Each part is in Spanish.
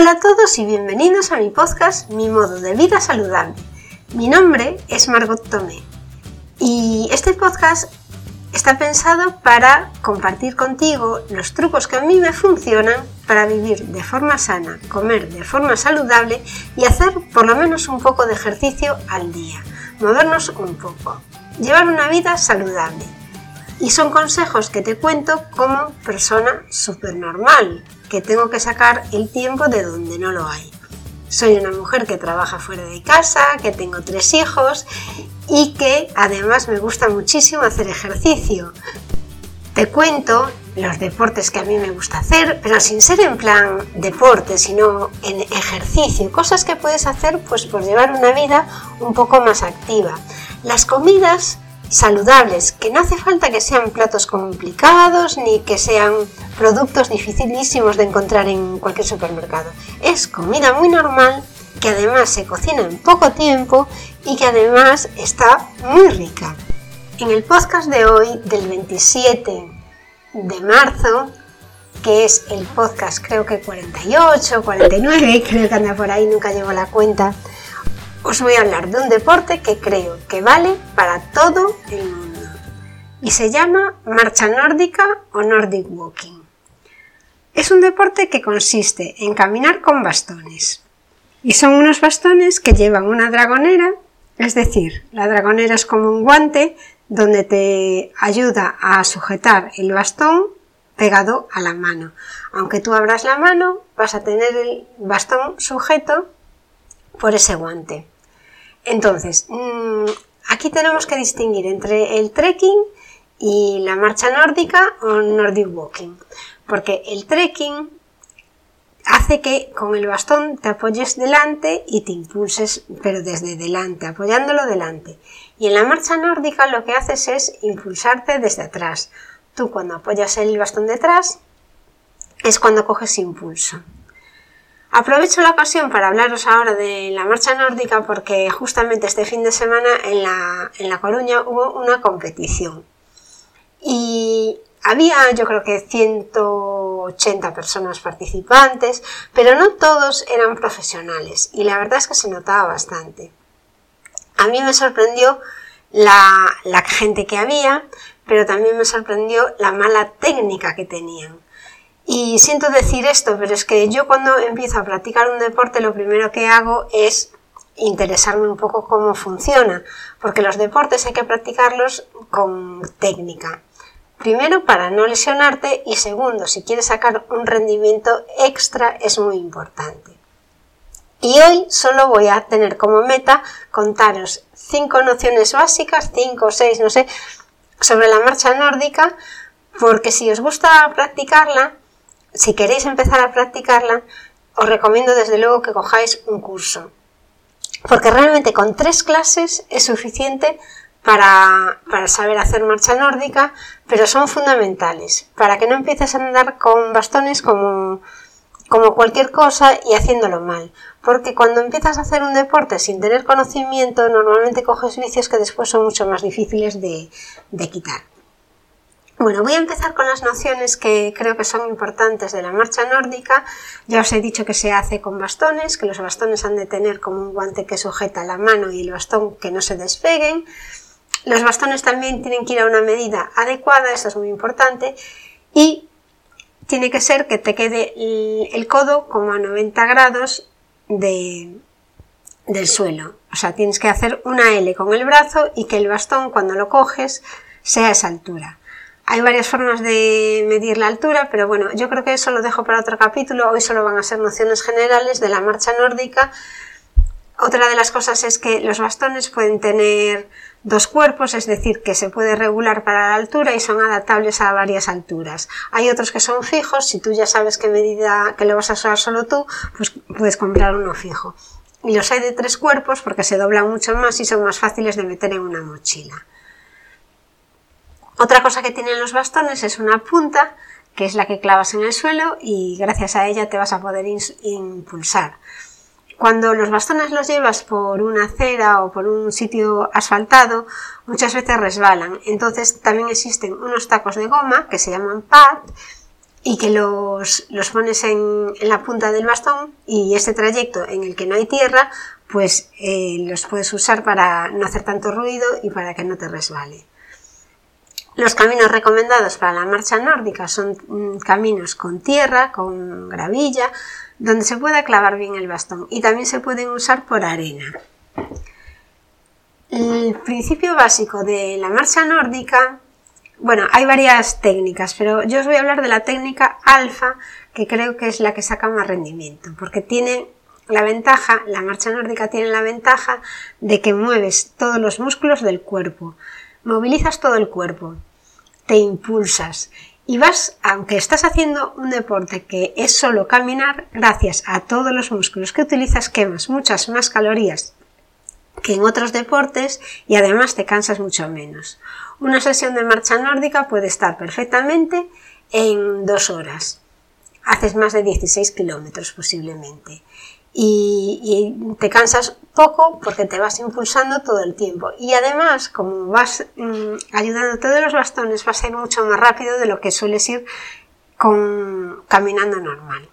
Hola a todos y bienvenidos a mi podcast Mi modo de vida saludable. Mi nombre es Margot Tomé y este podcast está pensado para compartir contigo los trucos que a mí me funcionan para vivir de forma sana, comer de forma saludable y hacer por lo menos un poco de ejercicio al día, movernos un poco, llevar una vida saludable. Y son consejos que te cuento como persona súper normal, que tengo que sacar el tiempo de donde no lo hay. Soy una mujer que trabaja fuera de casa, que tengo tres hijos y que además me gusta muchísimo hacer ejercicio. Te cuento los deportes que a mí me gusta hacer, pero sin ser en plan deporte, sino en ejercicio, cosas que puedes hacer pues por llevar una vida un poco más activa. Las comidas saludables, que no hace falta que sean platos complicados ni que sean productos dificilísimos de encontrar en cualquier supermercado. Es comida muy normal que además se cocina en poco tiempo y que además está muy rica. En el podcast de hoy, del 27 de marzo, que es el podcast creo que 48, 49, creo que anda por ahí, nunca llevo la cuenta, os voy a hablar de un deporte que creo que vale para todo el mundo y se llama marcha nórdica o Nordic Walking. Es un deporte que consiste en caminar con bastones y son unos bastones que llevan una dragonera, es decir, la dragonera es como un guante donde te ayuda a sujetar el bastón pegado a la mano. Aunque tú abras la mano, vas a tener el bastón sujeto por ese guante. Entonces, mm, aquí tenemos que distinguir entre el trekking y la marcha nórdica o Nordic Walking, porque el trekking hace que con el bastón te apoyes delante y te impulses, pero desde delante, apoyándolo delante. Y en la marcha nórdica lo que haces es impulsarte desde atrás. Tú cuando apoyas el bastón detrás es cuando coges impulso. Aprovecho la ocasión para hablaros ahora de la marcha nórdica porque justamente este fin de semana en La, en la Coruña hubo una competición. Y había yo creo que 180 personas participantes, pero no todos eran profesionales y la verdad es que se notaba bastante. A mí me sorprendió la, la gente que había, pero también me sorprendió la mala técnica que tenían. Y siento decir esto, pero es que yo cuando empiezo a practicar un deporte lo primero que hago es interesarme un poco cómo funciona, porque los deportes hay que practicarlos con técnica. Primero, para no lesionarte y segundo, si quieres sacar un rendimiento extra es muy importante. Y hoy solo voy a tener como meta contaros cinco nociones básicas, cinco o seis, no sé, sobre la marcha nórdica, porque si os gusta practicarla, si queréis empezar a practicarla, os recomiendo desde luego que cojáis un curso. Porque realmente con tres clases es suficiente para, saber hacer marcha nórdica, pero son fundamentales, para que no empieces a andar con bastones como, como cualquier cosa y haciéndolo mal. Porque cuando empiezas a hacer un deporte sin tener conocimiento, normalmente coges vicios que después son mucho más difíciles de quitar. Bueno, voy a empezar con las nociones que creo que son importantes de la marcha nórdica. Ya os he dicho que se hace con bastones, que los bastones han de tener como un guante que sujeta la mano y el bastón que no se despeguen. Los bastones también tienen que ir a una medida adecuada, eso es muy importante. Y tiene que ser que te quede el codo como a 90 grados del suelo. O sea, tienes que hacer una L con el brazo y que el bastón cuando lo coges sea a esa altura. Hay varias formas de medir la altura, pero bueno, yo creo que eso lo dejo para otro capítulo. Hoy solo van a ser nociones generales de la marcha nórdica. Otra de las cosas es que los bastones pueden tener dos cuerpos, es decir, que se puede regular para la altura y son adaptables a varias alturas. Hay otros que son fijos, si tú ya sabes qué medida que lo vas a usar solo tú, pues puedes comprar uno fijo. Y los hay de tres cuerpos porque se doblan mucho más y son más fáciles de meter en una mochila. Otra cosa que tienen los bastones es una punta, que es la que clavas en el suelo y gracias a ella te vas a poder impulsar. Cuando los bastones los llevas por una acera o por un sitio asfaltado, muchas veces resbalan. Entonces también existen unos tacos de goma que se llaman pad y que los, pones en, la punta del bastón y este trayecto en el que no hay tierra, pues eh, los puedes usar para no hacer tanto ruido y para que no te resbale. Los caminos recomendados para la marcha nórdica son mm, caminos con tierra, con gravilla, donde se pueda clavar bien el bastón y también se pueden usar por arena. El principio básico de la marcha nórdica, bueno, hay varias técnicas, pero yo os voy a hablar de la técnica alfa, que creo que es la que saca más rendimiento, porque tiene la ventaja, la marcha nórdica tiene la ventaja de que mueves todos los músculos del cuerpo, movilizas todo el cuerpo, te impulsas y vas, aunque estás haciendo un deporte que es solo caminar, gracias a todos los músculos que utilizas quemas muchas más calorías que en otros deportes y además te cansas mucho menos. Una sesión de marcha nórdica puede estar perfectamente en dos horas. Haces más de 16 kilómetros posiblemente y, te cansas poco porque te vas impulsando todo el tiempo. Y además, como vas mm, ayudando todos los bastones, vas a ir mucho más rápido de lo que sueles ir con, caminando normal.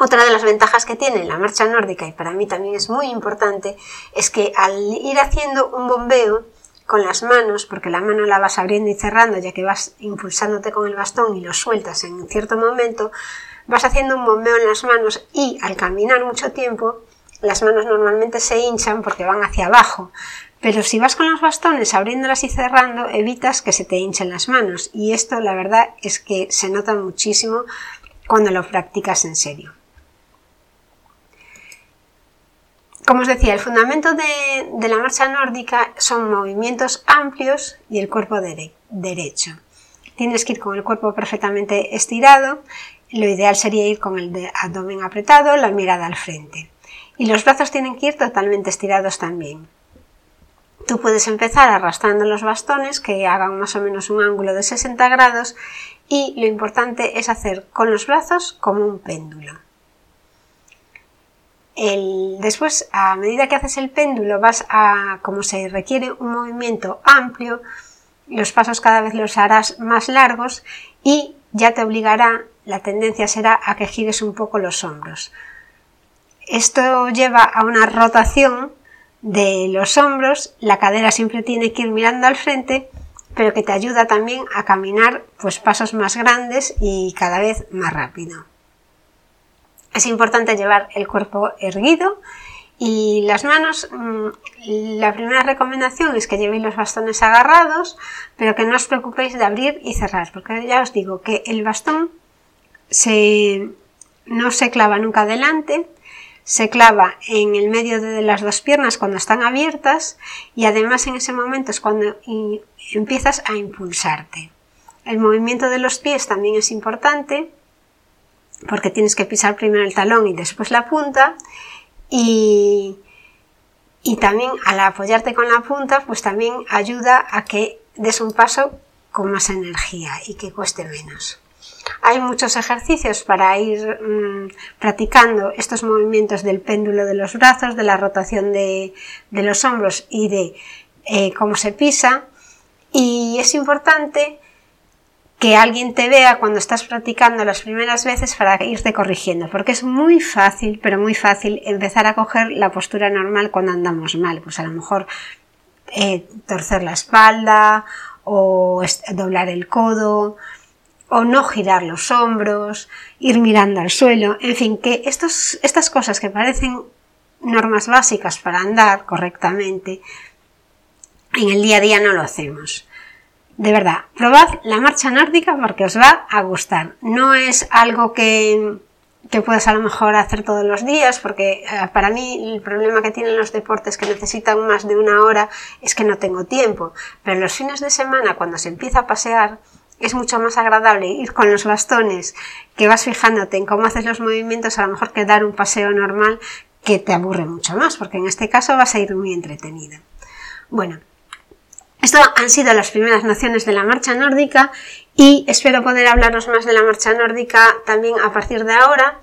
Otra de las ventajas que tiene la marcha nórdica, y para mí también es muy importante, es que al ir haciendo un bombeo con las manos, porque la mano la vas abriendo y cerrando ya que vas impulsándote con el bastón y lo sueltas en cierto momento, vas haciendo un bombeo en las manos y al caminar mucho tiempo, las manos normalmente se hinchan porque van hacia abajo. Pero si vas con los bastones abriéndolas y cerrando, evitas que se te hinchen las manos. Y esto la verdad es que se nota muchísimo cuando lo practicas en serio. Como os decía, el fundamento de, la marcha nórdica son movimientos amplios y el cuerpo derecho. Tienes que ir con el cuerpo perfectamente estirado lo ideal sería ir con el abdomen apretado, la mirada al frente. Y los brazos tienen que ir totalmente estirados también. Tú puedes empezar arrastrando los bastones que hagan más o menos un ángulo de 60 grados y lo importante es hacer con los brazos como un péndulo. después, a medida que haces el péndulo, vas a, como se requiere un movimiento amplio, los pasos cada vez los harás más largos y ya te obligará la tendencia será a que gires un poco los hombros. Esto lleva a una rotación de los hombros, la cadera siempre tiene que ir mirando al frente, pero que te ayuda también a caminar pues pasos más grandes y cada vez más rápido. Es importante llevar el cuerpo erguido y las manos, mm, la primera recomendación es que llevéis los bastones agarrados, pero que no os preocupéis de abrir y cerrar, porque ya os digo que el bastón no se clava nunca adelante, se clava en el medio de las dos piernas cuando están abiertas y además en ese momento es cuando empiezas a impulsarte. El movimiento de los pies también es importante porque tienes que pisar primero el talón y después la punta y, y también al apoyarte con la punta pues también ayuda a que des un paso con más energía y que cueste menos. Hay muchos ejercicios para ir mm, practicando estos movimientos del péndulo de los brazos, de la rotación de, los hombros y de eh, cómo se pisa. Y es importante que alguien te vea cuando estás practicando las primeras veces para irte corrigiendo, porque es muy fácil, pero muy fácil empezar a coger la postura normal cuando andamos mal, pues a lo mejor eh, torcer la espalda o doblar el codo, o no girar los hombros, ir mirando al suelo, en fin, que estas cosas que parecen normas básicas para andar correctamente, en el día a día no lo hacemos. De verdad, probad la marcha nórdica porque os va a gustar. No es algo que, que puedas a lo mejor hacer todos los días, porque eh, para mí el problema que tienen los deportes que necesitan más de una hora es que no tengo tiempo. Pero los fines de semana, cuando se empieza a pasear, es mucho más agradable ir con los bastones que vas fijándote en cómo haces los movimientos a lo mejor que dar un paseo normal que te aburre mucho más, porque en este caso vas a ir muy entretenido. Bueno, esto han sido las primeras nociones de la marcha nórdica y espero poder hablaros más de la marcha nórdica también a partir de ahora.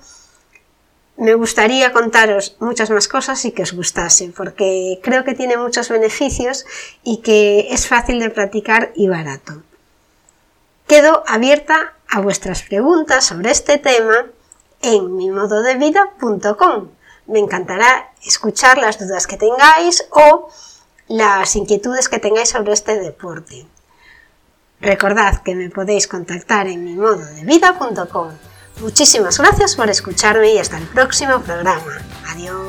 Me gustaría contaros muchas más cosas y que os gustase, porque creo que tiene muchos beneficios y que es fácil de practicar y barato. Quedo abierta a vuestras preguntas sobre este tema en mimododevida.com. Me encantará escuchar las dudas que tengáis o las inquietudes que tengáis sobre este deporte. Recordad que me podéis contactar en mimododevida.com. Muchísimas gracias por escucharme y hasta el próximo programa. Adiós.